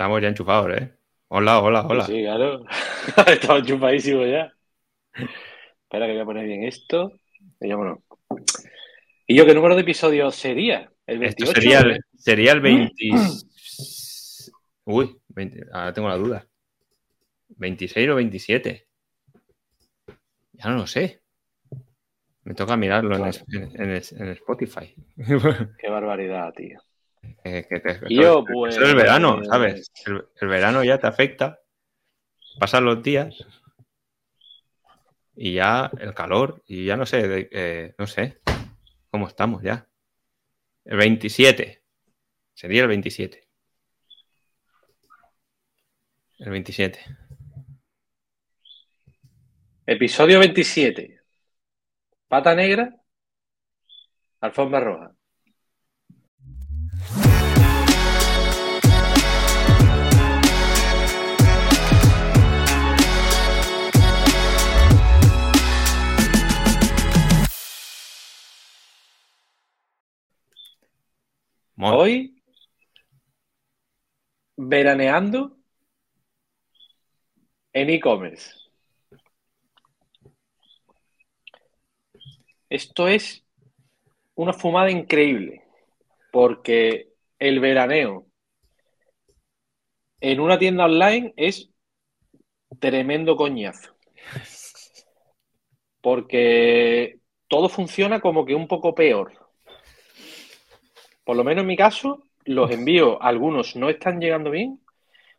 Estamos ya enchufados, ¿eh? Hola, hola, hola. Sí, claro. Estamos enchufadísimos ya. Espera que voy a poner bien esto. Y. ¿Y yo qué número de episodios sería? ¿El 28? Esto sería, el, sería el 20. Uy, 20, ahora tengo la duda. ¿26 o 27? Ya no lo sé. Me toca mirarlo en, en, en Spotify. Qué barbaridad, tío. Eh, que te, yo, eso pues. es el verano, ¿sabes? El, el verano ya te afecta. Pasan los días. Y ya el calor. Y ya no sé, eh, no sé. ¿Cómo estamos ya? El 27. Sería el 27. El 27. Episodio 27. Pata negra. Alfombra roja. Hoy, veraneando en e-commerce. Esto es una fumada increíble, porque el veraneo en una tienda online es tremendo coñazo. Porque todo funciona como que un poco peor. Por lo menos en mi caso, los envíos, algunos no están llegando bien,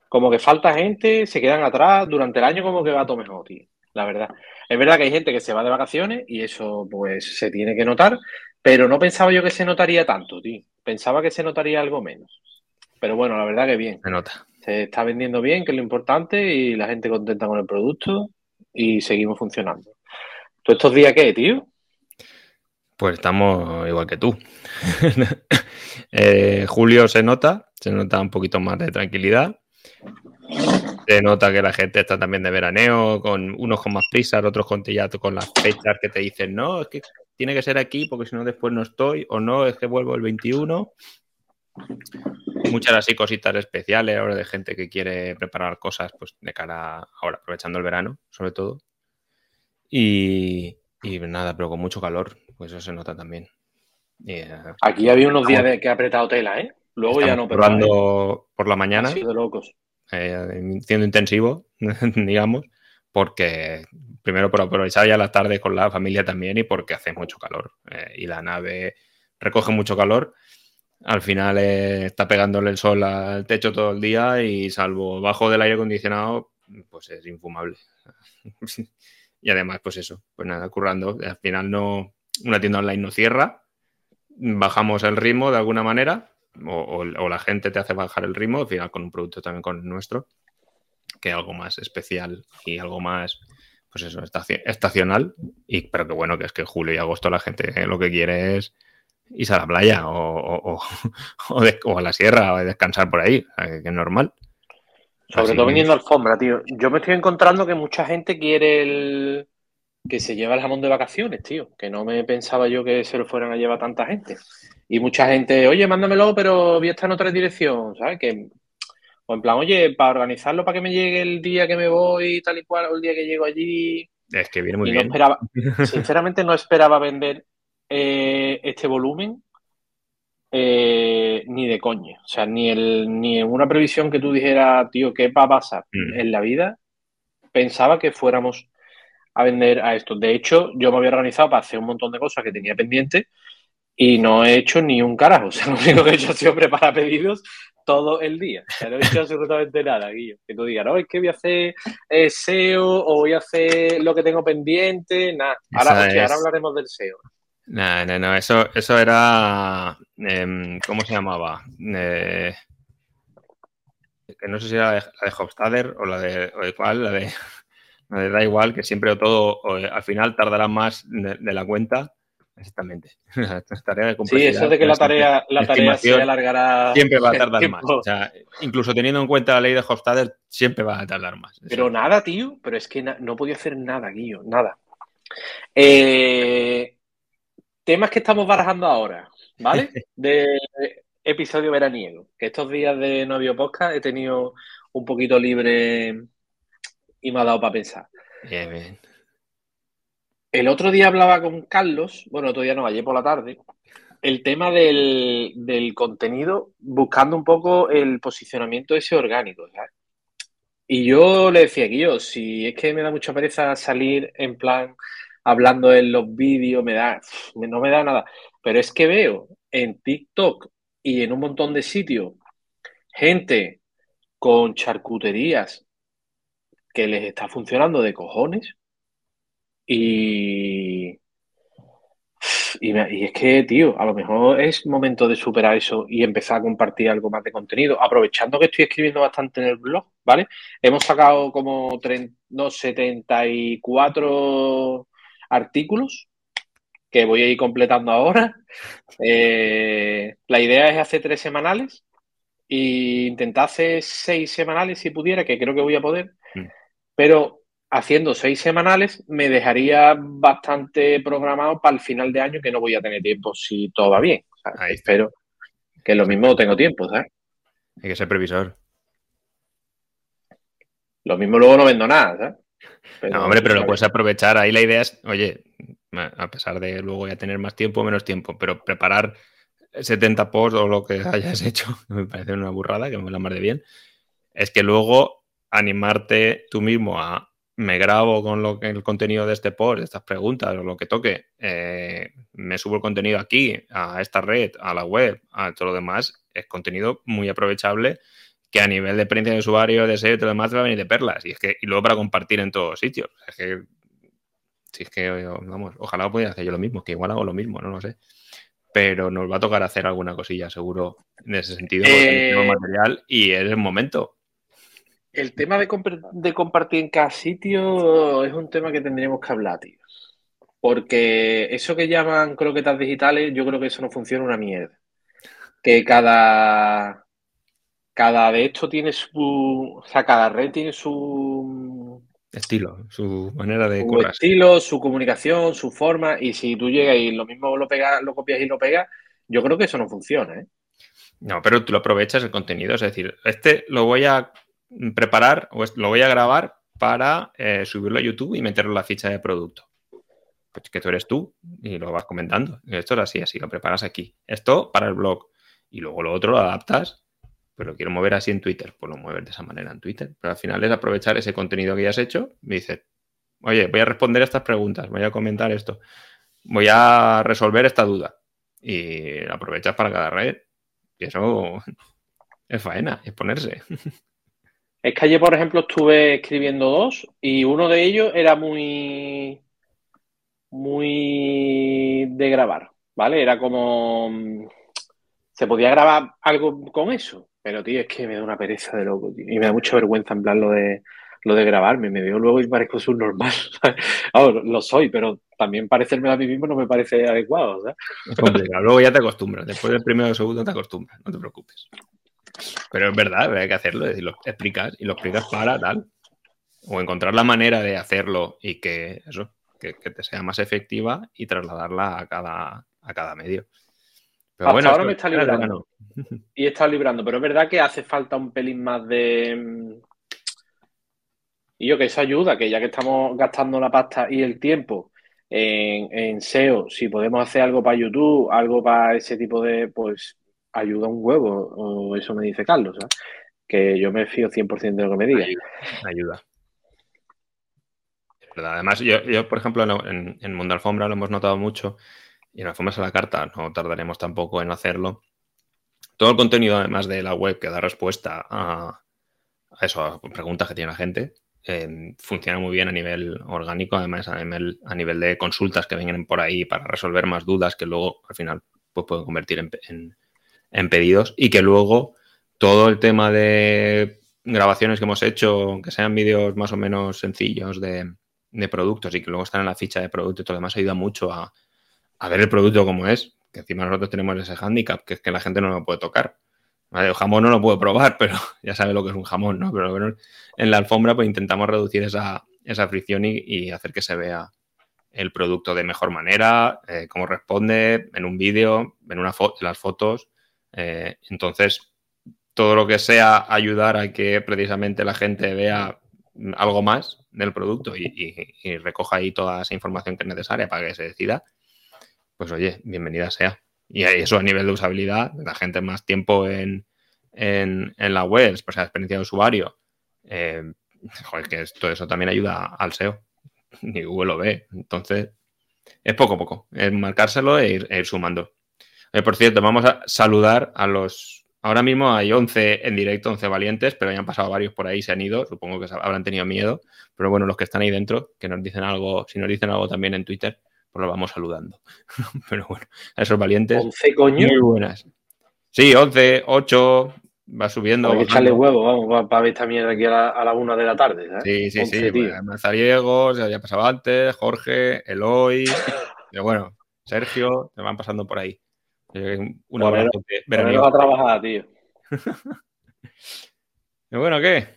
como que falta gente, se quedan atrás, durante el año como que va todo mejor, tío, la verdad. Es verdad que hay gente que se va de vacaciones y eso pues se tiene que notar, pero no pensaba yo que se notaría tanto, tío. Pensaba que se notaría algo menos. Pero bueno, la verdad que bien. Se nota. Se está vendiendo bien, que es lo importante, y la gente contenta con el producto y seguimos funcionando. ¿Tú estos días qué, tío? Pues estamos igual que tú. Eh, julio se nota, se nota un poquito más de tranquilidad. Se nota que la gente está también de veraneo, con unos con más prisas, otros con ya con las fechas que te dicen, no, es que tiene que ser aquí porque si no después no estoy, o no, es que vuelvo el 21. Muchas así cositas especiales ahora de gente que quiere preparar cosas pues de cara ahora, aprovechando el verano, sobre todo. Y, y nada, pero con mucho calor, pues eso se nota también. Y, eh, Aquí había unos días de que ha apretado tela, ¿eh? Luego ya estamos no, pero ¿eh? probando por la ha mañana, sido de locos. eh, siendo intensivo, digamos, porque primero por aprovechar ya las tardes con la familia también y porque hace mucho calor. eh, y la nave recoge mucho calor. Al final eh, está pegándole el sol al techo todo el día y salvo bajo del aire acondicionado, pues es infumable. y además, pues eso, pues nada, currando. Al final no, una tienda online no cierra, bajamos el ritmo de alguna manera, o, o- o la gente te hace bajar el ritmo, al final con un producto también con el nuestro, que algo más especial y algo más, pues eso, estaci- estacional. Y, pero que bueno, que es que julio y agosto la gente eh, lo que quiere es irse a la playa o, o- de- a la sierra o descansar por ahí, que, es normal. Sobre Así todo vendiendo alfombra, tío. Yo me estoy encontrando que mucha gente quiere el que se lleva el jamón de vacaciones, tío. Que no me pensaba yo que se lo fueran a llevar tanta gente. Y mucha gente, oye, mándamelo, pero voy a estar en otra dirección, ¿sabes? Que, o en plan, oye, para organizarlo para que me llegue el día que me voy, tal y cual, o el día que llego allí. Es que viene muy y no bien. esperaba, sinceramente no esperaba vender eh, este volumen eh, ni de coña. O sea, ni, el, ni en una previsión que tú dijeras, tío, ¿qué va a pasar Mm. en la vida? Pensaba que fuéramos a vender a esto. De hecho, yo me había organizado para hacer un montón de cosas que tenía pendientes y no he hecho ni un carajo. O sea, lo único que he hecho ha sido preparar pedidos todo el día. O sea, no he hecho absolutamente nada, Guillo. Que tú digas, no, es que voy a hacer eh, SEO o voy a hacer lo que tengo pendiente. Nada. Ahora, ahora hablaremos del SEO. No, no, no, eso, eso era. em, ¿Cómo se llamaba? Eh, que no sé si era la de, la de Hofstadter o la de, o de cuál, la de, da igual, que siempre o todo o, eh, al final tardará más de, de la cuenta. Exactamente. Tarea de Sí, eso de que la tarea, la tarea se alargará. Siempre va a tardar más. tiempo. O sea, incluso teniendo en cuenta la ley de Hofstadter, siempre va a tardar más. Pero nada, tío, pero es que no podía hacer nada, Guillo, nada. Eh, temas que estamos barajando ahora, ¿vale? De episodio veraniego. Que estos días de novio podcast he tenido un poquito libre y me ha dado para pensar. Bien, bien. El otro día hablaba con Carlos, bueno, otro día no, ayer por la tarde, el tema del, del contenido, buscando un poco el posicionamiento ese orgánico, ¿sabes? Y yo le decía yo, si es que me da mucha pereza salir en plan hablando en los vídeos, me da, no me da nada. Pero es que veo en TikTok y en un montón de sitios gente con charcuterías que les está funcionando de cojones y, y, es que, tío, a lo mejor es momento de superar eso y empezar a compartir algo más de contenido, aprovechando que estoy escribiendo bastante en el blog, ¿vale? Hemos sacado como 74 artículos que voy a ir completando ahora. Eh, la idea es hacer tres semanales e intentar hacer seis semanales si pudiera, que creo que voy a poder. Pero haciendo seis semanales me dejaría bastante programado para el final de año que no voy a tener tiempo si todo va bien. espero que lo mismo tengo tiempo, ¿sabes? Hay que ser previsor. Lo mismo luego no vendo nada, ¿sabes? no, hombre, pero lo puedes aprovechar. Ahí la idea es, oye, a pesar de luego ya tener más tiempo o menos tiempo, pero preparar 70 posts o lo que hayas hecho, me parece una burrada, que me la mar de bien, es que luego animarte tú mismo a me grabo con lo que, el contenido de este post, estas preguntas o lo que toque, eh, me subo el contenido aquí, a esta red, a la web, a todo lo demás, es contenido muy aprovechable que a nivel de experiencia de usuario, de SEO y todo lo demás va a venir de perlas. Y es que, y luego para compartir en todos sitios. Es que, si es que, vamos, ojalá pudiera hacer yo lo mismo, que igual hago lo mismo, no lo sé. Pero nos va a tocar hacer alguna cosilla, seguro, en ese sentido, eh... material y es el momento. El tema de, de, compartir en cada sitio es un tema que tendríamos que hablar, tío. Porque eso que llaman croquetas digitales, yo creo que eso no funciona una mierda. Que cada, cada de esto tiene su. O sea, cada red tiene su. Estilo, su manera de su estilo, su comunicación, su forma. Y si tú llegas y lo mismo lo pegas, lo copias y lo pegas, yo creo que eso no funciona, ¿eh? No, pero tú lo aprovechas el contenido. Es decir, este lo voy a preparar, o lo voy a grabar para eh, subirlo a YouTube y meterlo en la ficha de producto. Pues que tú eres tú y lo vas comentando. Esto es así, así, lo preparas aquí. Esto para el blog. Y luego lo otro lo adaptas, pero quiero mover así en Twitter. Pues lo mueves de esa manera en Twitter. Pero al final es aprovechar ese contenido que ya has hecho. Me dices, oye, voy a responder estas preguntas, voy a comentar esto, voy a resolver esta duda. Y aprovechas para cada red. Y eso es faena, es ponerse. Es que ayer, por ejemplo, estuve escribiendo dos y uno de ellos era muy, muy de grabar, ¿vale? Era como, mm, se podía grabar algo con eso, pero tío, es que me da una pereza de loco, tío, y me da mucha vergüenza en plan lo de, lo de grabarme, me veo luego y parezco subnormal, Ahora, lo soy, pero también parecerme a mí mismo no me parece adecuado, ¿sabes? luego ya te acostumbras, después del primero o segundo te acostumbras, no te preocupes. Pero es verdad, hay que hacerlo, es decir, lo explicas y lo explicas para tal. O encontrar la manera de hacerlo y que eso, que, te sea más efectiva y trasladarla a cada, a cada medio. Pero bueno, ahora me está librando. Y estado librando, pero es verdad que hace falta un pelín más de. Y yo que eso ayuda, que ya que estamos gastando la pasta y el tiempo en, en SEO, si podemos hacer algo para YouTube, algo para ese tipo de, pues ayuda un huevo, o eso me dice Carlos, que yo me fío 100% de lo que me diga. Ayuda. Además, yo, por ejemplo, en, en Mundo Alfombra lo hemos notado mucho, y en Alfombras a la carta no tardaremos tampoco en hacerlo. Todo el contenido, además de la web que da respuesta a, eso, a preguntas que tiene la gente, eh, funciona muy bien a nivel orgánico, además a nivel, a nivel de consultas que vengan por ahí para resolver más dudas que luego al final pues, pueden convertir en pedidos y que luego todo el tema de grabaciones que hemos hecho, que sean vídeos más o menos sencillos de, productos y que luego están en la ficha de producto y todo lo demás, ayuda mucho a, ver el producto como es. Que encima nosotros tenemos ese handicap, que es que la gente no lo puede tocar. El jamón no lo puedo probar, pero ya sabe lo que es un jamón, ¿no? Pero en la alfombra pues intentamos reducir esa, esa fricción y, hacer que se vea el producto de mejor manera, eh, cómo responde en un vídeo, en, una en las fotos Eh, entonces, todo lo que sea ayudar a que precisamente la gente vea algo más del producto y, recoja ahí toda esa información que es necesaria para que se decida, pues oye, bienvenida sea. Y eso a nivel de usabilidad, la gente más tiempo en, la web, pues la experiencia de usuario, eh, joder, que todo eso también ayuda al SEO. Ni Google lo ve. Entonces, es poco a poco, es marcárselo e ir, e ir sumando. Eh, por cierto, vamos a saludar a los Ahora mismo hay 11 en directo, 11 valientes, pero ya han pasado varios por ahí, se han ido, supongo que habrán tenido miedo, pero bueno, los que están ahí dentro, que nos dicen algo, si nos dicen algo también en Twitter, pues lo vamos saludando. pero bueno, a esos valientes. 11 coño. Muy buenas. Sí, 11, 8, va subiendo. Hay que echarle huevo, vamos, para ver esta mierda aquí a la, a 1 de la tarde. Sí, sí, sí. Pues, Mazariegos, ya pasado antes, Jorge, Eloy, pero bueno, Sergio, se van pasando por ahí. Eh, una bueno, va a trabajar, tío. y bueno, ¿qué?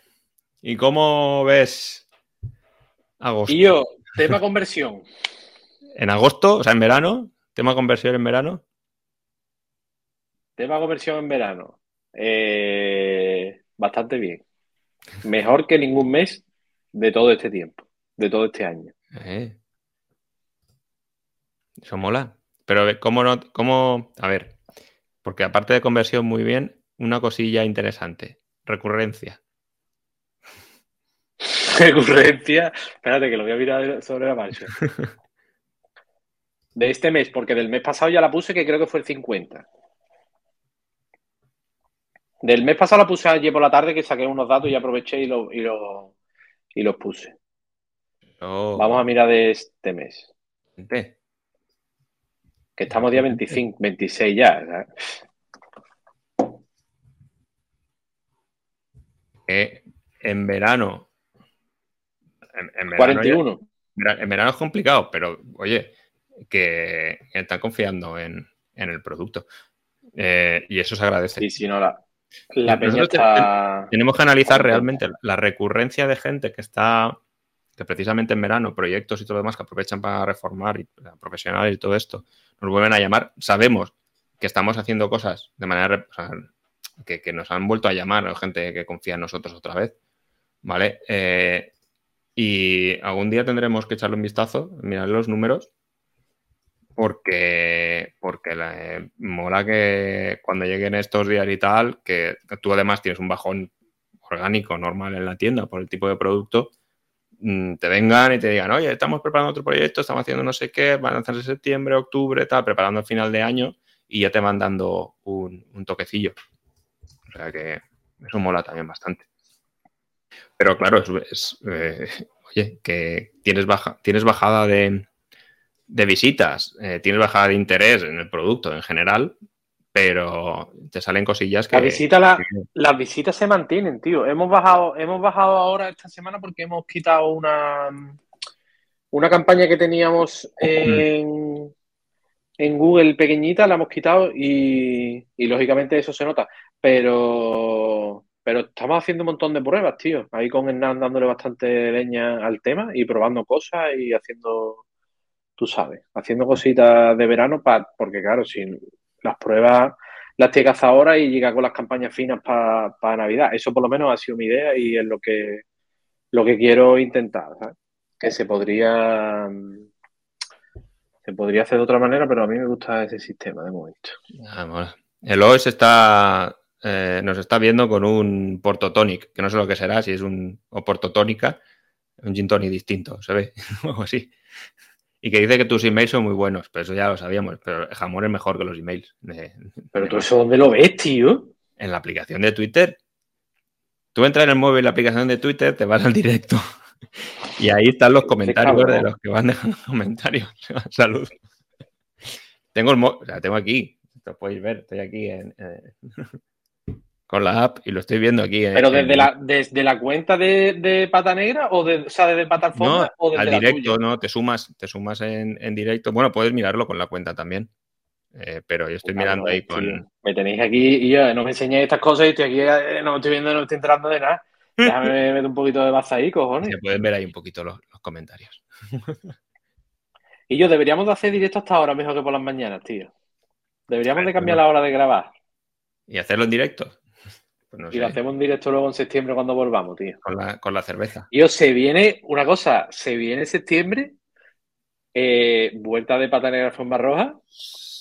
¿Y cómo ves agosto? Y yo, tema conversión. ¿En agosto? O sea, en verano. ¿Tema conversión en verano? Tema conversión en verano. Eh, bastante bien. Mejor que ningún mes de todo este tiempo, de todo este año. Eh. Eso mola. Pero ¿cómo no? ¿Cómo? A ver, porque aparte de conversión muy bien, una cosilla interesante. Recurrencia. Recurrencia. Espérate que lo voy a mirar sobre la marcha. De este mes, porque del mes pasado ya la puse, que creo que fue el 50. Del mes pasado la puse ayer por la tarde, que saqué unos datos y aproveché y, lo, y, los puse. Vamos a mirar de este mes. Que estamos día 25, 26 ya. en verano. En, verano 41. en verano es complicado, pero oye, que están confiando en, el producto. Eh, y eso se agradece. Sí, si no, la, la Tenemos que analizar realmente la recurrencia de gente que está que precisamente en verano, proyectos y todo lo demás que aprovechan para reformar y profesionales y todo esto, nos vuelven a llamar. Sabemos que estamos haciendo cosas de manera que, nos han vuelto a llamar, gente que confía en nosotros otra vez, ¿vale? Eh, y algún día tendremos que echarle un vistazo, mirar los números, porque, porque la, mola que cuando lleguen estos días y tal, que tú además tienes un bajón orgánico normal en la tienda por el tipo de producto, te vengan y te digan, oye, estamos preparando otro proyecto, estamos haciendo no sé qué, van a lanzarse septiembre, octubre, tal, preparando el final de año y ya te van dando un, toquecillo. O sea que eso mola también bastante. Pero claro, es, eh, oye, que tienes, baja, tienes bajada de, visitas, eh, tienes bajada de interés en el producto en general, pero te salen cosillas que... La visita, las visitas se mantienen, tío. Hemos bajado, hemos bajado ahora esta semana porque hemos quitado una, una campaña que teníamos en, en Google pequeñita, la hemos quitado y, lógicamente eso se nota. Pero, pero estamos haciendo un montón de pruebas, tío. Ahí con Hernán dándole bastante leña al tema y probando cosas y haciendo, tú sabes, haciendo cositas de verano, para, porque claro, si las pruebas las tiene que hacer ahora y llega con las campañas finas para Navidad. Eso por lo menos ha sido mi idea y es lo que, lo que quiero intentar. Que se podría se podría hacer de otra manera, pero a mí me gusta ese sistema de momento. Ah, El OS está eh, nos está viendo con un portotonic, que no sé lo que será, si es un o portotónica, un gin tonic distinto, se ve, algo así y que dice que tus emails son muy buenos, pero eso ya lo sabíamos, pero el jamón es mejor que los emails. pero tú eso dónde lo ves, tío? En la aplicación de Twitter. Tú entras en el móvil, la aplicación de Twitter, te vas al directo y ahí están los comentarios de los que van dejando comentarios. Salud. Tengo el o sea, tengo aquí, lo podéis ver, estoy aquí en, con la app y lo estoy viendo aquí. ¿Pero desde, la, desde la cuenta de, Pata Negra o, de, o sea, desde Pata no, o desde al directo, no, te sumas, te sumas en, directo. Bueno, puedes mirarlo con la cuenta también. Eh, pero yo estoy mirando ahí con. Me tenéis aquí y yo no me enseñéis estas cosas y estoy aquí, eh, no estoy viendo, no estoy entrando de nada. Déjame meter un poquito de baza ahí, cojones. Se pueden ver ahí un poquito los, comentarios. y yo, deberíamos de hacer directo hasta ahora mejor que por las mañanas, tío. Deberíamos de cambiar la hora de grabar. ¿Y hacerlo en directo? Pues y lo hacemos en directo luego en septiembre cuando volvamos, tío. Con la, cerveza. Y se viene una cosa, se viene septiembre, eh, vuelta de pata negra forma roja.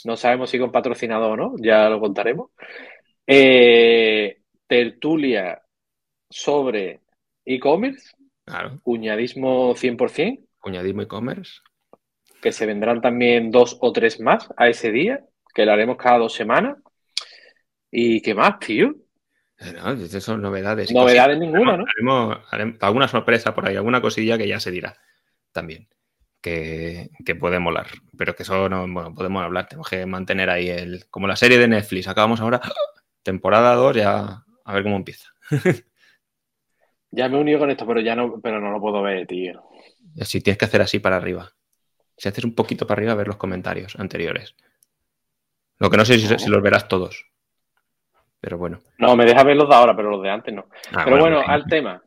No sabemos si con patrocinador o no, ya lo contaremos. Eh, tertulia sobre e-commerce. Claro. Cuñadismo 100%. Cuñadismo e-commerce. Que se vendrán también dos o tres más a ese día, que lo haremos cada dos semanas. ¿Y qué más, tío? No, son novedades. Novedades ninguna, ¿no? alguna sorpresa por ahí, alguna cosilla que ya se dirá también. Que, puede molar. Pero que eso no, bueno, podemos hablar. Tenemos que mantener ahí el. Como la serie de Netflix. Acabamos ahora. Temporada 2, ya a ver cómo empieza. ya me he unido con esto, pero ya no, pero no lo puedo ver, tío. Si tienes que hacer así para arriba. Si haces un poquito para arriba, ver los comentarios anteriores. Lo que no sé si los verás todos. Pero bueno. No, me deja ver los de ahora, pero los de antes no. Ah, pero bueno, al tema.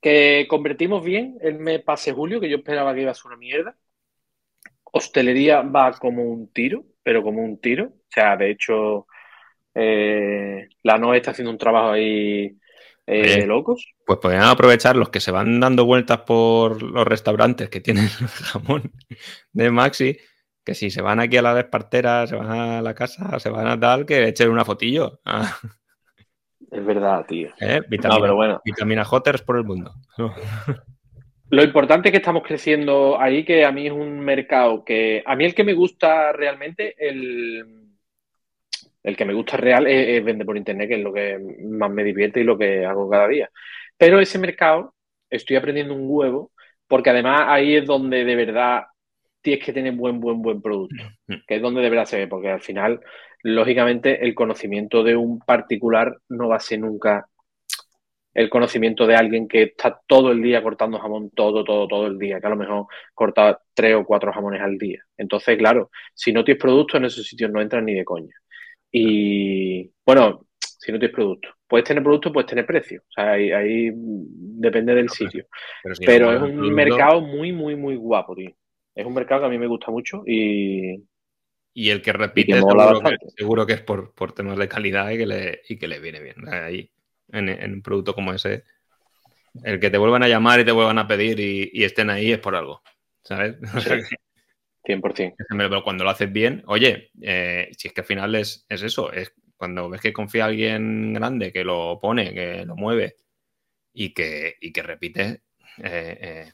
Que convertimos bien el mes pase julio, que yo esperaba que iba a ser una mierda. Hostelería va como un tiro, pero como un tiro. O sea, de hecho, eh, la NOE está haciendo un trabajo ahí eh, locos. Pues podrían aprovechar los que se van dando vueltas por los restaurantes que tienen jamón de Maxi, que si se van aquí a la despartera, se van a la casa, se van a tal, que echen una fotillo. Ah. Es verdad, tío. ¿Eh? Vitamina, pero bueno. vitamina Hotters por el mundo. Lo importante es que estamos creciendo ahí, que a mí es un mercado que. A mí el que me gusta realmente, el, el que me gusta real es, vender por internet, que es lo que más me divierte y lo que hago cada día. Pero ese mercado estoy aprendiendo un huevo, porque además ahí es donde de verdad tienes que tener buen, buen, buen producto, mm. que es donde deberá ser, porque al final, lógicamente, el conocimiento de un particular no va a ser nunca el conocimiento de alguien que está todo el día cortando jamón, todo, todo, todo el día, que a lo mejor corta tres o cuatro jamones al día. Entonces, claro, si no tienes producto, en esos sitios no entran ni de coña. Y bueno, si no tienes producto. Puedes tener producto, puedes tener precio. O sea, ahí, depende del sitio. Pero, es un mercado muy, muy, muy guapo, tío es un mercado que a mí me gusta mucho y... Y el que repite seguro, que, es por, temas de calidad y que le, y que le viene bien. Ahí, en, un producto como ese, el que te vuelvan a llamar y te vuelvan a pedir y, estén ahí es por algo, ¿sabes? 100%. Pero cuando lo haces bien, oye, eh, si es que al final es, eso, es cuando ves que confía alguien grande que lo pone, que lo mueve y que, y que repite, eh, eh,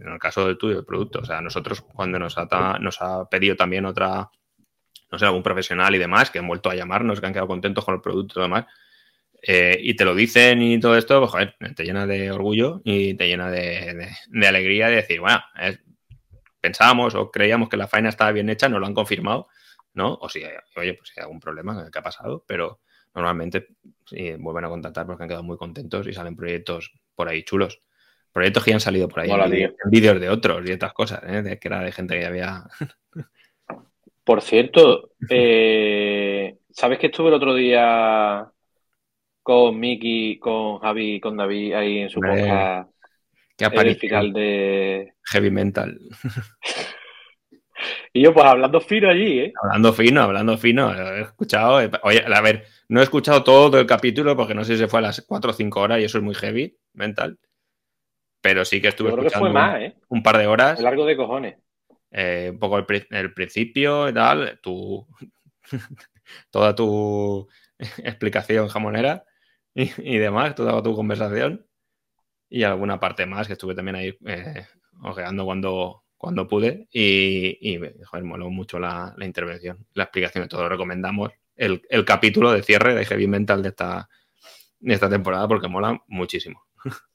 en el caso del tuyo, el producto. O sea, nosotros cuando nos ha, nos ha pedido también otra, no sé, algún profesional y demás, que han vuelto a llamarnos, que han quedado contentos con el producto y demás, eh, y te lo dicen y todo esto, pues joder, te llena de orgullo y te llena de, alegría de decir, bueno, pensábamos o creíamos que la faena estaba bien hecha, nos lo han confirmado, ¿no? O si, oye, pues si hay algún problema que ha pasado, pero normalmente vuelven a contactar porque han quedado muy contentos y salen proyectos por ahí chulos proyectos que han salido por ahí. en vídeos de otros y otras cosas, ¿eh? de que era de gente que ya había. por cierto, eh, ¿sabes que estuve el otro día con Miki, con Javi, con David ahí en su podcast? Que el final de Heavy Mental. y yo, pues hablando fino allí, ¿eh? Hablando fino, hablando fino. He escuchado. Oye, a ver, no he escuchado todo el capítulo porque no sé si se fue a las 4 o 5 horas y eso es muy heavy mental. Pero sí que estuve escuchando ¿eh? un, par de horas. largo de cojones. Eh, un poco el, principio y tal, tu, toda tu explicación jamonera y, demás, toda tu conversación. Y alguna parte más que estuve también ahí eh, ojeando cuando, cuando pude. Y, y joder, moló mucho la, intervención, la explicación de todo. Recomendamos el, capítulo de cierre de Heavy Mental de esta, de esta temporada porque mola muchísimo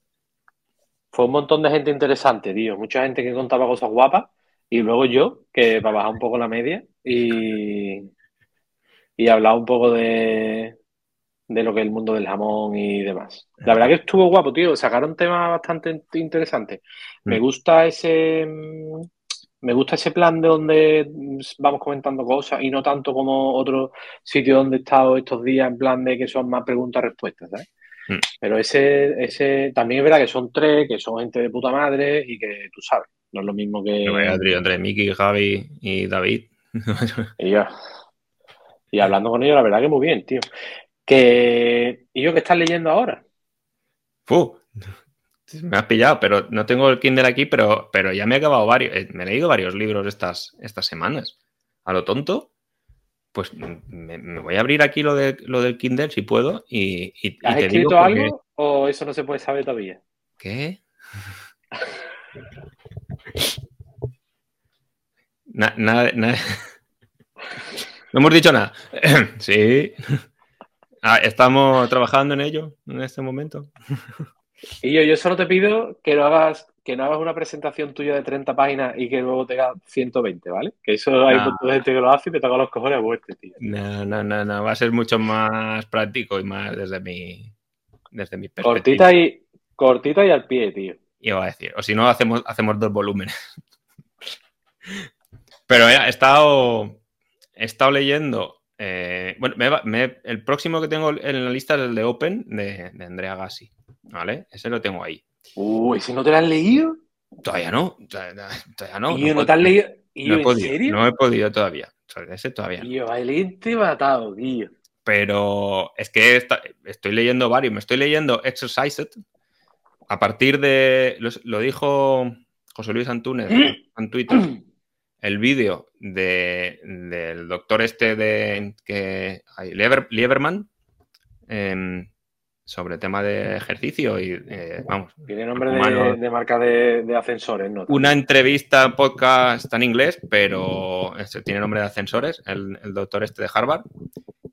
fue un montón de gente interesante, tío. Mucha gente que contaba cosas guapas. Y luego yo, que para bajar un poco la media y, y hablar un poco de, de lo que es el mundo del jamón y demás. La verdad que estuvo guapo, tío. Sacaron temas bastante interesantes. Me mm. gusta ese me gusta ese plan de donde vamos comentando cosas y no tanto como otro sitio donde he estado estos días en plan de que son más preguntas-respuestas, ¿sabes? Mm. Pero ese, ese también es verdad que son tres, que son gente de puta madre y que tú sabes, no es lo mismo que. entre Miki, Javi y David. y, y hablando con ellos, la verdad que muy bien, tío. Que... ¿Y yo qué estás leyendo ahora? ¡Fu! Me has pillado, pero no tengo el Kindle aquí, pero, pero ya me he acabado varios. eh, Me he leído varios libros estas, estas semanas. A lo tonto, pues me, me voy a abrir aquí lo, de, lo del Kindle si puedo y, y- y ¿Has te escrito algo o eso no se puede saber todavía? ¿Qué? Na- nada, nada. No hemos dicho nada. sí. Ah, estamos trabajando en ello en este momento. Y yo, yo solo te pido que no hagas que no hagas una presentación tuya de 30 páginas y que luego tenga 120, ¿vale? Que eso hay de gente que lo hace y me toca los cojones a muerte, tío. No, no, no, no. Va a ser mucho más práctico y más desde mi, desde mi perspectiva. Cortita y, cortita y al pie, tío. Iba a decir. O si no, hacemos, hacemos dos volúmenes. Pero mira, he estado, he estado leyendo. Eh, bueno, me va- me- el próximo que tengo en la lista es el de Open de, de Andrea Gassi. ¿Vale? Ese lo tengo ahí. Uy, si no te lo has leído. Todavía no. Todavía, todavía no. y yo, no no te has leído. Y no yo, he ¿en podido. serio? No he podido todavía. Ese todavía no. Tío, valiente matado, tío. pero es que estoy leyendo varios. Me estoy leyendo Exercised a partir de. Lo, lo dijo José Luis Antúnez en Twitter. El vídeo de, del doctor este de. que Lieber- Lieberman em, sobre tema de ejercicio y. eh, vamos. Tiene nombre de, marca de, de ascensores, ¿no? Una entrevista, podcast está en inglés, pero este, tiene nombre de ascensores, el, el doctor este de Harvard,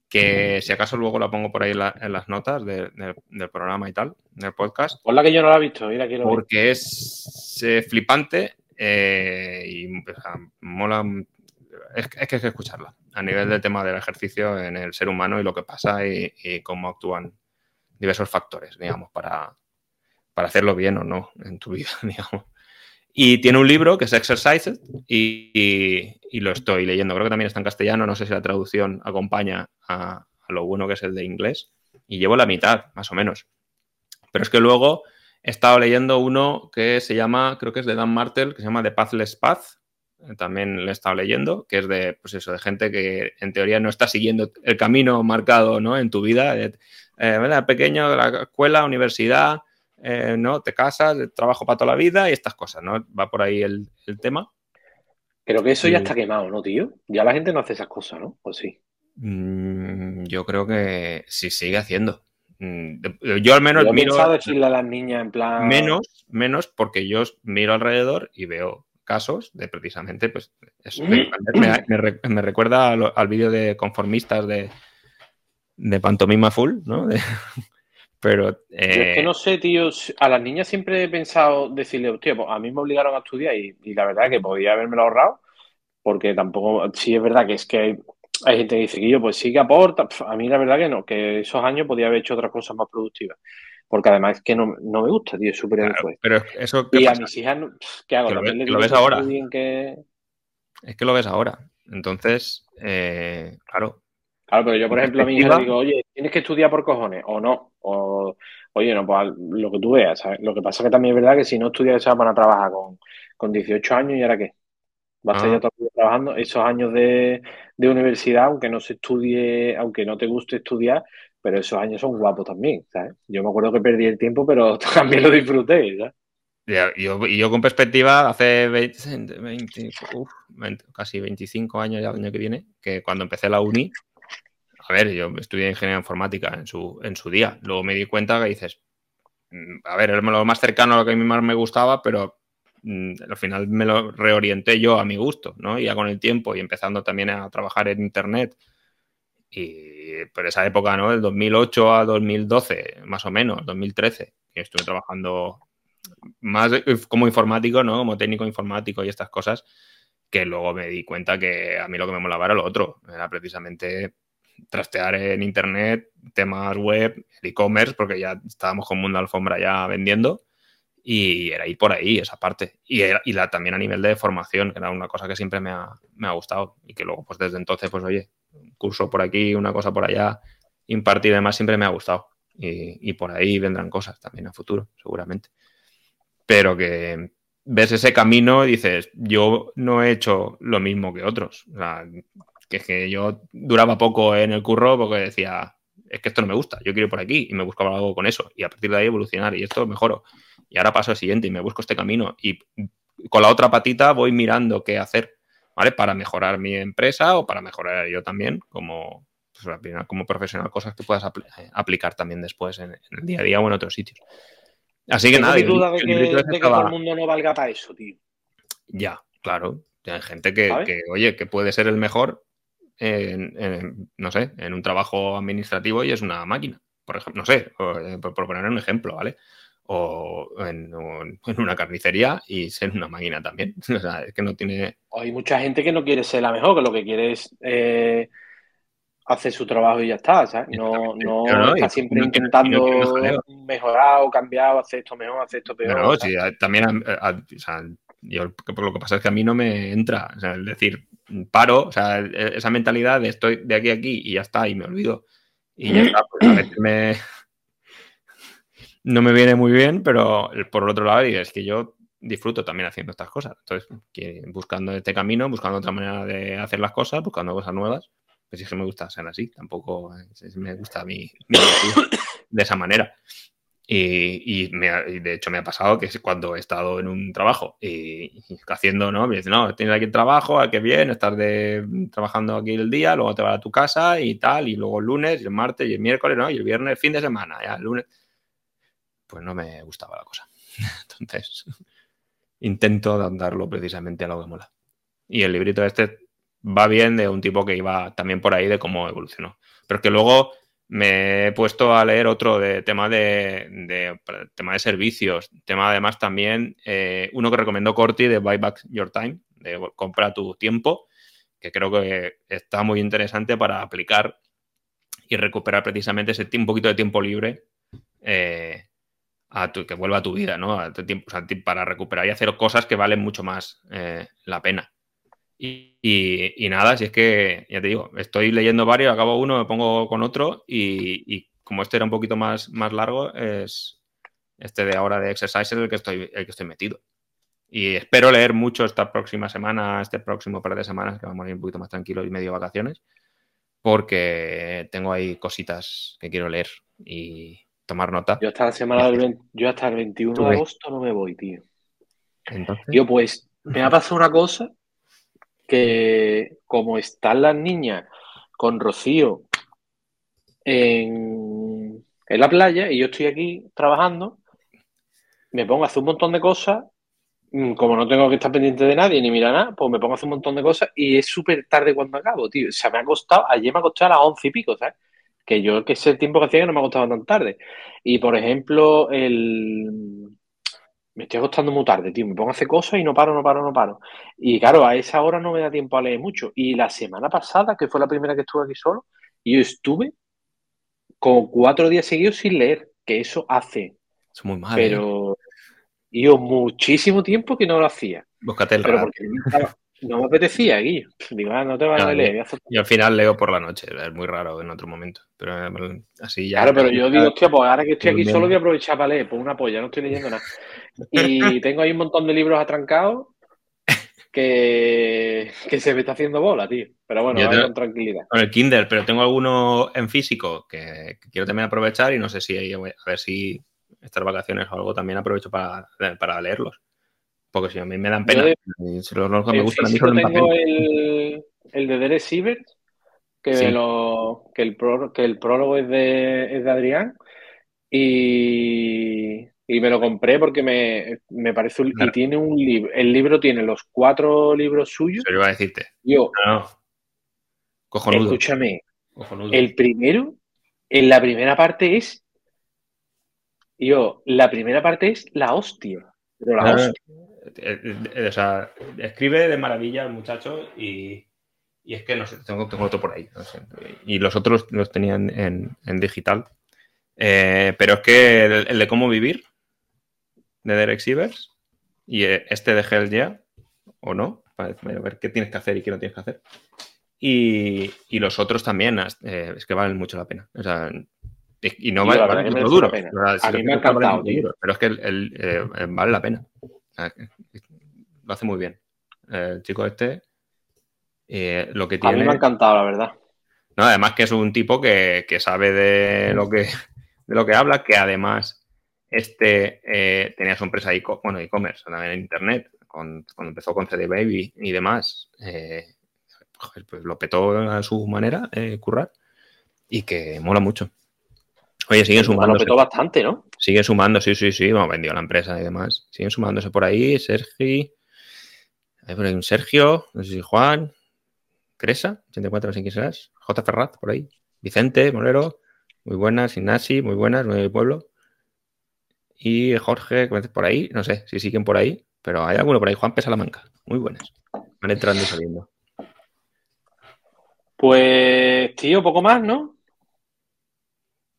que si acaso luego la pongo por ahí en, la- en las notas de- de- del programa y tal, del podcast, Por la que yo no la he visto, mira, quiero ver. porque es eh, flipante eh, y mola. Es, que- es que hay que escucharla a nivel del tema del ejercicio en el ser humano y lo que pasa y, y cómo actúan diversos factores, digamos, para, para hacerlo bien o no en tu vida, digamos. Y tiene un libro que es Exercises y, y- y lo estoy leyendo. Creo que también está en castellano, no sé si la traducción acompaña a, a lo bueno que es el de inglés. Y llevo la mitad, más o menos. Pero es que luego he estado leyendo uno que se llama, creo que es de Dan Martel, que se llama The Pathless Path. Eh, También le he estado leyendo, que es de, pues eso, de gente que en teoría no está siguiendo el camino marcado ¿no? en tu vida. De, eh, ¿verdad? pequeño, la escuela, universidad, eh, ¿no? Te casas, trabajo para toda la vida y estas cosas, ¿no? Va por ahí el, el tema. Creo que eso ya está quemado, ¿no, tío? Ya la gente no hace esas cosas, ¿no? Pues sí. Mm, yo creo que sí sigue haciendo. Mm, Yo al menos Yo he miro pensado decirle a las niñas en plan. menos, menos porque yo miro alrededor y veo casos de precisamente, pues, eso, Mm. me, me re- me recuerda a lo- al vídeo de conformistas de, de Pantomima Full, ¿no? De- pero Yo es que eh, no sé, tío. A las niñas siempre he pensado decirle, hostia, pues a mí me obligaron a estudiar y, y la verdad que podía haberme ahorrado, porque tampoco, sí es verdad que es que hay, gente que dice que yo, pues sí que aporta. A mí la verdad que no, que esos años podía haber hecho otras cosas más productivas. Porque además es que no, no me gusta, tío, es súper claro, esfuerzo. pero eso ¿qué Y a mis hijas, ¿qué hago? Que lo ves- que lo ves ahora. que- es que lo ves ahora. Entonces, eh, claro, Claro, pero yo, por ejemplo, a mi hija digo, oye, tienes que estudiar por cojones, o no, o, oye, no, pues lo que tú veas, ¿sabes? Lo que pasa que también es verdad que si no estudias, se van a trabajar con, con 18 años y ahora qué. Va a estar Ah. ya todo el día trabajando. Esos años de, de universidad, aunque no se estudie, aunque no te guste estudiar, pero esos años son guapos también. Yo me acuerdo que perdí el tiempo, pero también lo disfruté, ¿sabes? Y yo con perspectiva, hace 20, 20, uf, 20, casi 25 años ya el año que viene, que cuando empecé la uni, a ver, yo estudié ingeniería informática en su, en su día. Luego me di cuenta que dices, mm, a ver, era lo más cercano a lo que a mí más me gustaba, pero al final me lo reorienté yo a mi gusto, ¿no? Ya con el tiempo y empezando también a trabajar en Internet. Y por esa época, ¿no? Del 2008 a 2012, más o menos, 2013, que estuve trabajando más como informático, ¿no? Como técnico informático y estas cosas, que luego me di cuenta que a mí lo que me molaba era lo otro, era precisamente trastear en internet, temas web, e-commerce, porque ya estábamos con Mundo Alfombra ya vendiendo, y era ir por ahí esa parte. Y, la, también a nivel de formación, que era una cosa que siempre me ha, me ha gustado, y que luego, pues desde entonces, pues oye, curso por aquí, una cosa por allá, impartir y demás siempre me ha gustado. Y, y por ahí vendrán cosas también a futuro, seguramente pero que ves ese camino y dices, yo no he hecho lo mismo que otros. O sea, que que yo duraba poco en el curro porque decía, es que esto no me gusta, yo quiero ir por aquí y me busco algo con eso y a partir de ahí evolucionar y esto mejoro. Y ahora paso al siguiente y me busco este camino y con la otra patita voy mirando qué hacer, ¿vale? Para mejorar mi empresa o para mejorar yo también como, pues, como profesional, cosas que puedas eh, aplicar también después en, el día a día o en otros sitios. Así que nada. No duda de, que, todo el mundo no valga para eso, tío. Ya, claro. Hay gente que, oye, que puede ser el mejor en, no sé, en un trabajo administrativo y es una máquina, por ejemplo, no sé, eh, por, poner un ejemplo, ¿vale? O en, una carnicería y ser una máquina también. O sea, es que no tiene. Hay mucha gente que no quiere ser la mejor, que lo que quiere es eh, hacer su trabajo y ya está, ¿sabes? No, no, está siempre intentando mejorar o cambiar o hacer esto mejor, hacer esto peor. No, sí, también, o sea, yo, por lo que pasa es que a mí no me entra, o es decir, paro, o sea, e, esa mentalidad de estoy de aquí a aquí y ya está, y me olvido. Y ya está, pues a veces me... no me viene muy bien, pero por otro lado, es que yo disfruto también haciendo estas cosas. Entonces, buscando este camino, buscando otra manera de hacer las cosas, buscando cosas nuevas, pues es que me gusta ser así, tampoco me gusta a mí de esa manera. Y, de hecho me ha pasado que cuando he estado en un trabajo y, haciendo, ¿no? Me dicen, no, tienes aquí el trabajo, ¿a qué bien? Estás de, trabajando aquí el día, luego te vas a tu casa y tal, y luego el lunes, y el martes, y el miércoles, ¿no? Y el viernes, fin de semana, ya el lunes. Pues no me gustaba la cosa. Entonces, intento adaptarlo precisamente a lo que mola. Y el librito este va bien de un tipo que iba también por ahí de cómo evolucionó. Pero que luego me he puesto a leer otro de tema de, tema de servicios, tema además también eh, uno que recomendó Corti de Buy Back Your Time, de compra tu tiempo, que creo que está muy interesante para aplicar y recuperar precisamente ese un poquito de tiempo libre eh, a tu, que vuelva a tu vida, ¿no? para recuperar y hacer cosas que valen mucho más eh, la pena. Y, nada, si es que, ya te digo, estoy leyendo varios, acabo uno, me pongo con otro y, como este era un poquito más, más largo, es este de ahora de Exercise el que estoy, el que estoy metido. Y espero leer mucho esta próxima semana, este próximo par de semanas, que vamos a ir un poquito más tranquilos y medio vacaciones, porque tengo ahí cositas que quiero leer y tomar nota. Yo hasta la semana del yo hasta el 21 de agosto no me voy, tío. Entonces. Yo pues, me ha pasado una cosa que como están las niñas con Rocío en, la playa y yo estoy aquí trabajando, me pongo a hacer un montón de cosas, mm, como no tengo que estar pendiente de nadie ni mirar nada, pues me pongo a hacer un montón de cosas y es súper tarde cuando acabo, tío. O sea, me ha costado, ayer me ha costado a las once y pico, ¿sabes? Que yo, que ese tiempo que hacía que no me ha costado tan tarde. Y, por ejemplo, el, me estoy acostando muy tarde, tío. Me pongo a hacer cosas y no paro, no paro, no paro. Y claro, a esa hora no me da tiempo a leer mucho. Y la semana pasada, que fue la primera que estuve aquí solo, yo estuve con cuatro días seguidos sin leer, que eso hace. Es muy mal. Pero ¿eh? yo muchísimo tiempo que no lo hacía. Búscate el pero no me apetecía, Guillo. Digo, ah, no te vas a leer. Y al final leo por la noche, es muy raro en otro momento. Pero eh, así ya. Claro, pero yo digo, hostia, pues ahora que estoy aquí solo voy a aprovechar para leer, pues una polla, no estoy leyendo nada. Y tengo ahí un montón de libros atrancados que, que se me está haciendo bola, tío. Pero bueno, con tranquilidad. Con el Kindle, pero tengo alguno en físico que, quiero también aprovechar y no sé si a ver si estas vacaciones o algo también aprovecho para, para leerlos. Porque si a mí me dan pena. si los, me gustan a mí tengo el, el, de Derek Siebert, que, lo, que, el, que el prólogo es de, es de Adrián. Y, y, me lo compré porque me, me parece. Y tiene un libro. El libro tiene los cuatro libros suyos. Pero iba a decirte. Yo. No, Cojonudo. Escúchame. El primero, en la primera parte es. Yo, la primera parte es la hostia. Pero la hostia. Eh, eh, o sea, escribe de maravilla el muchacho y, es que no sé, tengo, tengo otro por ahí. Y los otros los tenían en, digital. Eh, pero es que el, de cómo vivir, de Derek Sivers, y este de Hell Yeah, o no, para ver qué tienes que hacer y qué no tienes que hacer. Y, los otros también, es que valen mucho la pena. O sea, y no vale, mucho duro. a mí me ha encantado, pero es que vale la pena. Lo hace muy bien. El chico este, eh, lo que tiene... A mí me ha encantado, la verdad. No, además que es un tipo que, sabe de lo que, de lo que habla, que además este eh, tenía su empresa e bueno, e-commerce, también en internet, cuando empezó con CD Baby y demás, eh, pues lo petó a su manera, eh, currar, y que mola mucho. Oye, siguen sumando. Lo petó bastante, ¿no? Sigue sumando, sí, sí, sí, hemos vendido la empresa y demás. Siguen sumándose por ahí, Sergi, hay por ahí un Sergio, no sé si Juan, Cresa, 84, no sé quién serás, J. Ferraz, por ahí, Vicente, Molero, muy buenas, Ignasi, muy buenas, muy pueblo. Y Jorge, por ahí, no sé si siguen por ahí, pero hay alguno por ahí, Juan Pesalamanca, muy buenas. Van entrando y saliendo. Pues, tío, poco más, ¿no?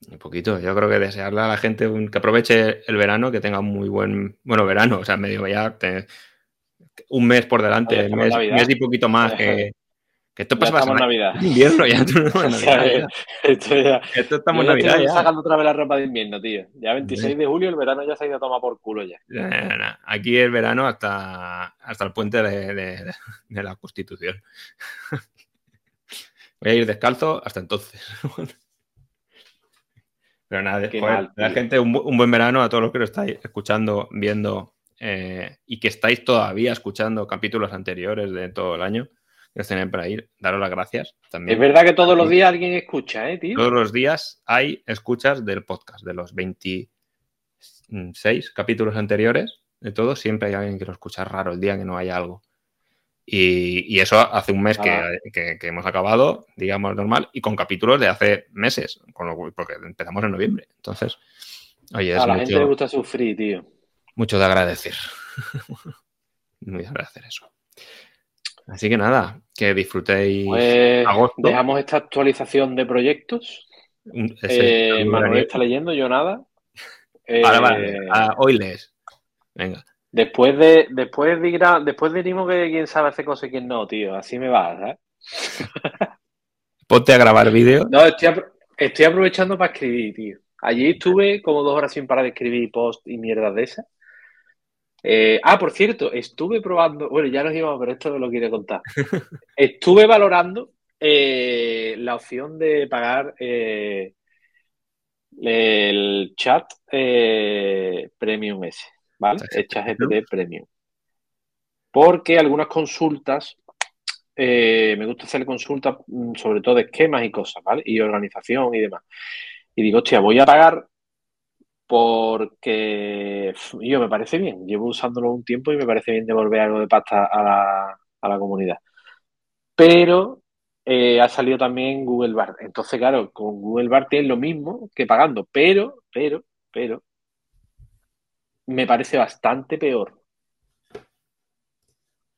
Un poquito. Yo creo que desearle a la gente que aproveche el verano, que tenga un muy buen, bueno, verano, o sea, medio ya, un mes por delante, un mes, y poquito más, que, que esto pasa Navidad. invierno ya. Tú no, Navidad, Esto, ya. esto estamos en Navidad ya. sacando otra vez la ropa de invierno, tío. Ya 26 de julio el verano ya se ha ido a tomar por culo ya. Aquí el verano hasta, hasta el puente de, de, la Constitución. Voy a ir descalzo hasta entonces. Pero nada, la gente, un, un, buen verano a todos los que lo estáis escuchando, viendo eh, y que estáis todavía escuchando capítulos anteriores de todo el año tener para ir, daros las gracias también. Es verdad que todos los días alguien escucha, ¿eh, tío? Todos los días hay escuchas del podcast, de los 26 capítulos anteriores, de todos, siempre hay alguien que lo escucha raro el día que no haya algo. Y, eso hace un mes ah. que, hemos acabado, digamos, normal, y con capítulos de hace meses, porque empezamos en noviembre. Entonces, oye, A la gente le gusta sufrir, tío. Mucho de agradecer. Muy de agradecer eso. Así que nada, que disfrutéis pues, Dejamos esta actualización de proyectos. Eh, Manuel está leyendo, yo nada. vale, vale. Eh, ah, hoy lees. Venga. Después de, después de después de que quién sabe hacer cosas y quién no, tío. Así me va, ¿sabes? Ponte a grabar vídeo. No, estoy, estoy aprovechando para escribir, tío. Allí estuve como dos horas sin parar de escribir post y mierdas de esas. Eh, ah, por cierto, estuve probando, bueno, ya nos íbamos, pero esto no lo quiero contar. estuve valorando eh, la opción de pagar eh, el chat Premium S, ¿vale? El chat GPT Premium. Porque algunas consultas, me gusta hacer consultas mm, sobre todo de esquemas y cosas, ¿vale? Y organización y demás. Y digo, hostia, voy a pagar porque yo me parece bien, llevo usándolo un tiempo y me parece bien devolver algo de pasta a la, comunidad. Pero eh, ha salido también Google Bar. Entonces, claro, con Google Bar tienes lo mismo que pagando, pero, pero, pero, me parece bastante peor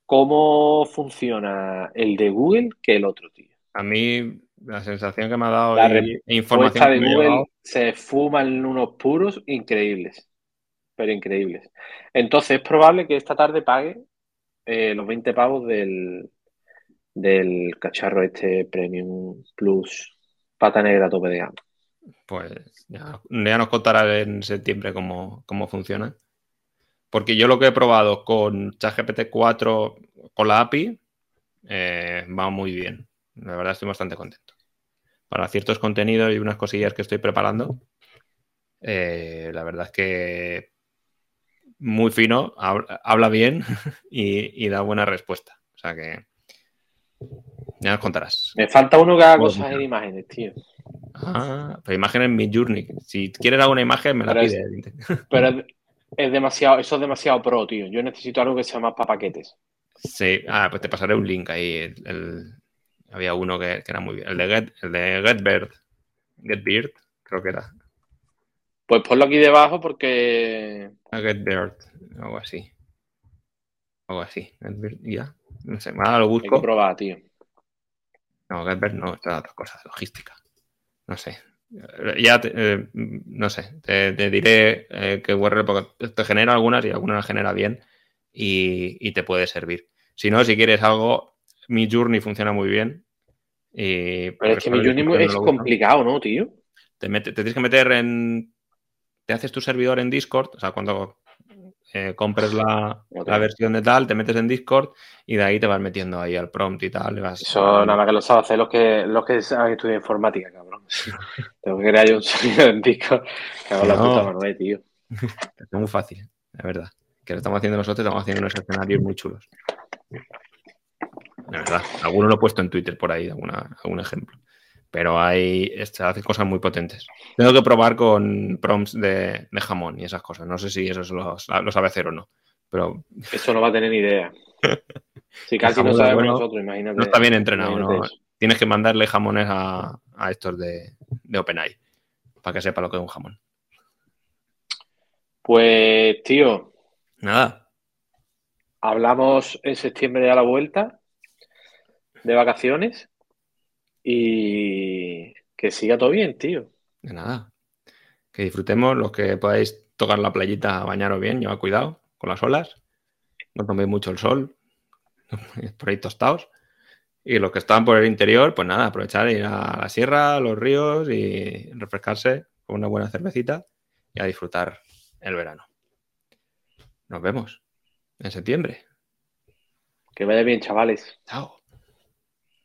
cómo funciona el de Google que el otro, tío. A mí la sensación que me ha dado la información de Google se fuman unos puros increíbles, pero increíbles. Entonces es probable que esta tarde pague eh, los 20 pavos del, del cacharro este Premium Plus pata negra tope de gama. Pues ya, nos contará en septiembre cómo, funciona. Porque yo lo que he probado con ChatGPT 4 con la API eh, va muy bien. La verdad estoy bastante contento. Para ciertos contenidos y unas cosillas que estoy preparando, eh, la verdad es que muy fino, habla bien y, da buena respuesta. O sea que ya nos contarás. Me falta uno que haga cosas en imágenes, tío. Ah, pero imágenes en mi journey. Si quieres alguna imagen, me la pide. pero es demasiado, eso es demasiado pro, tío. Yo necesito algo que sea más para paquetes. Sí, ah, pues te pasaré un link ahí, el, había uno que, era muy bien. El de, Get, el de GetBird. GetBird, creo que era. Pues ponlo aquí debajo porque. A GetBird, algo así. Algo así. GetBird, ya. No sé, ahora lo busco. Hay que probar, tío. No, GetBird no, esto es otra cosa, logística. No sé. Ya, eh, no sé, te, diré eh, que URL te genera algunas y algunas las genera bien y, y te puede servir. Si no, si quieres algo mi Journey funciona muy bien. Pero es que mi Journey es complicado, ¿no, tío? Te, tienes que meter en. Te haces tu servidor en Discord, o sea, cuando eh, compres la, versión de tal, te metes en Discord y de ahí te vas metiendo ahí al prompt y tal. Eso nada más que lo saben hacer los que, los que saben estudiar informática, cabrón. Tengo que crear yo un sonido en Discord. Que hago la puta Manuel, tío. Es muy fácil, es verdad. Que lo estamos haciendo nosotros, estamos haciendo unos escenarios muy chulos. La verdad. Alguno lo he puesto en Twitter por ahí, alguna, algún ejemplo. Pero hay, este, hace cosas muy potentes. Tengo que probar con prompts de, jamón y esas cosas. No sé si eso lo, lo sabe hacer o no. Pero... Eso no va a tener ni idea. Si casi no sabemos nosotros, imagínate. No está bien entrenado, ¿no? Tienes que mandarle jamones a, a estos de, de OpenAI para que sepa lo que es un jamón. Pues, tío. Nada. Hablamos en septiembre a la vuelta de vacaciones y que siga todo bien, tío. De nada. Que disfrutemos, los que podáis tocar la playita, bañaros bien, llevad cuidado con las olas, no toméis mucho el sol, por ahí tostados. Y los que están por el interior, pues nada, aprovechar ir a la sierra, a los ríos y refrescarse con una buena cervecita y a disfrutar el verano. Nos vemos en septiembre. Que vaya bien, chavales. Chao.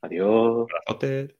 Adiós. Hotel.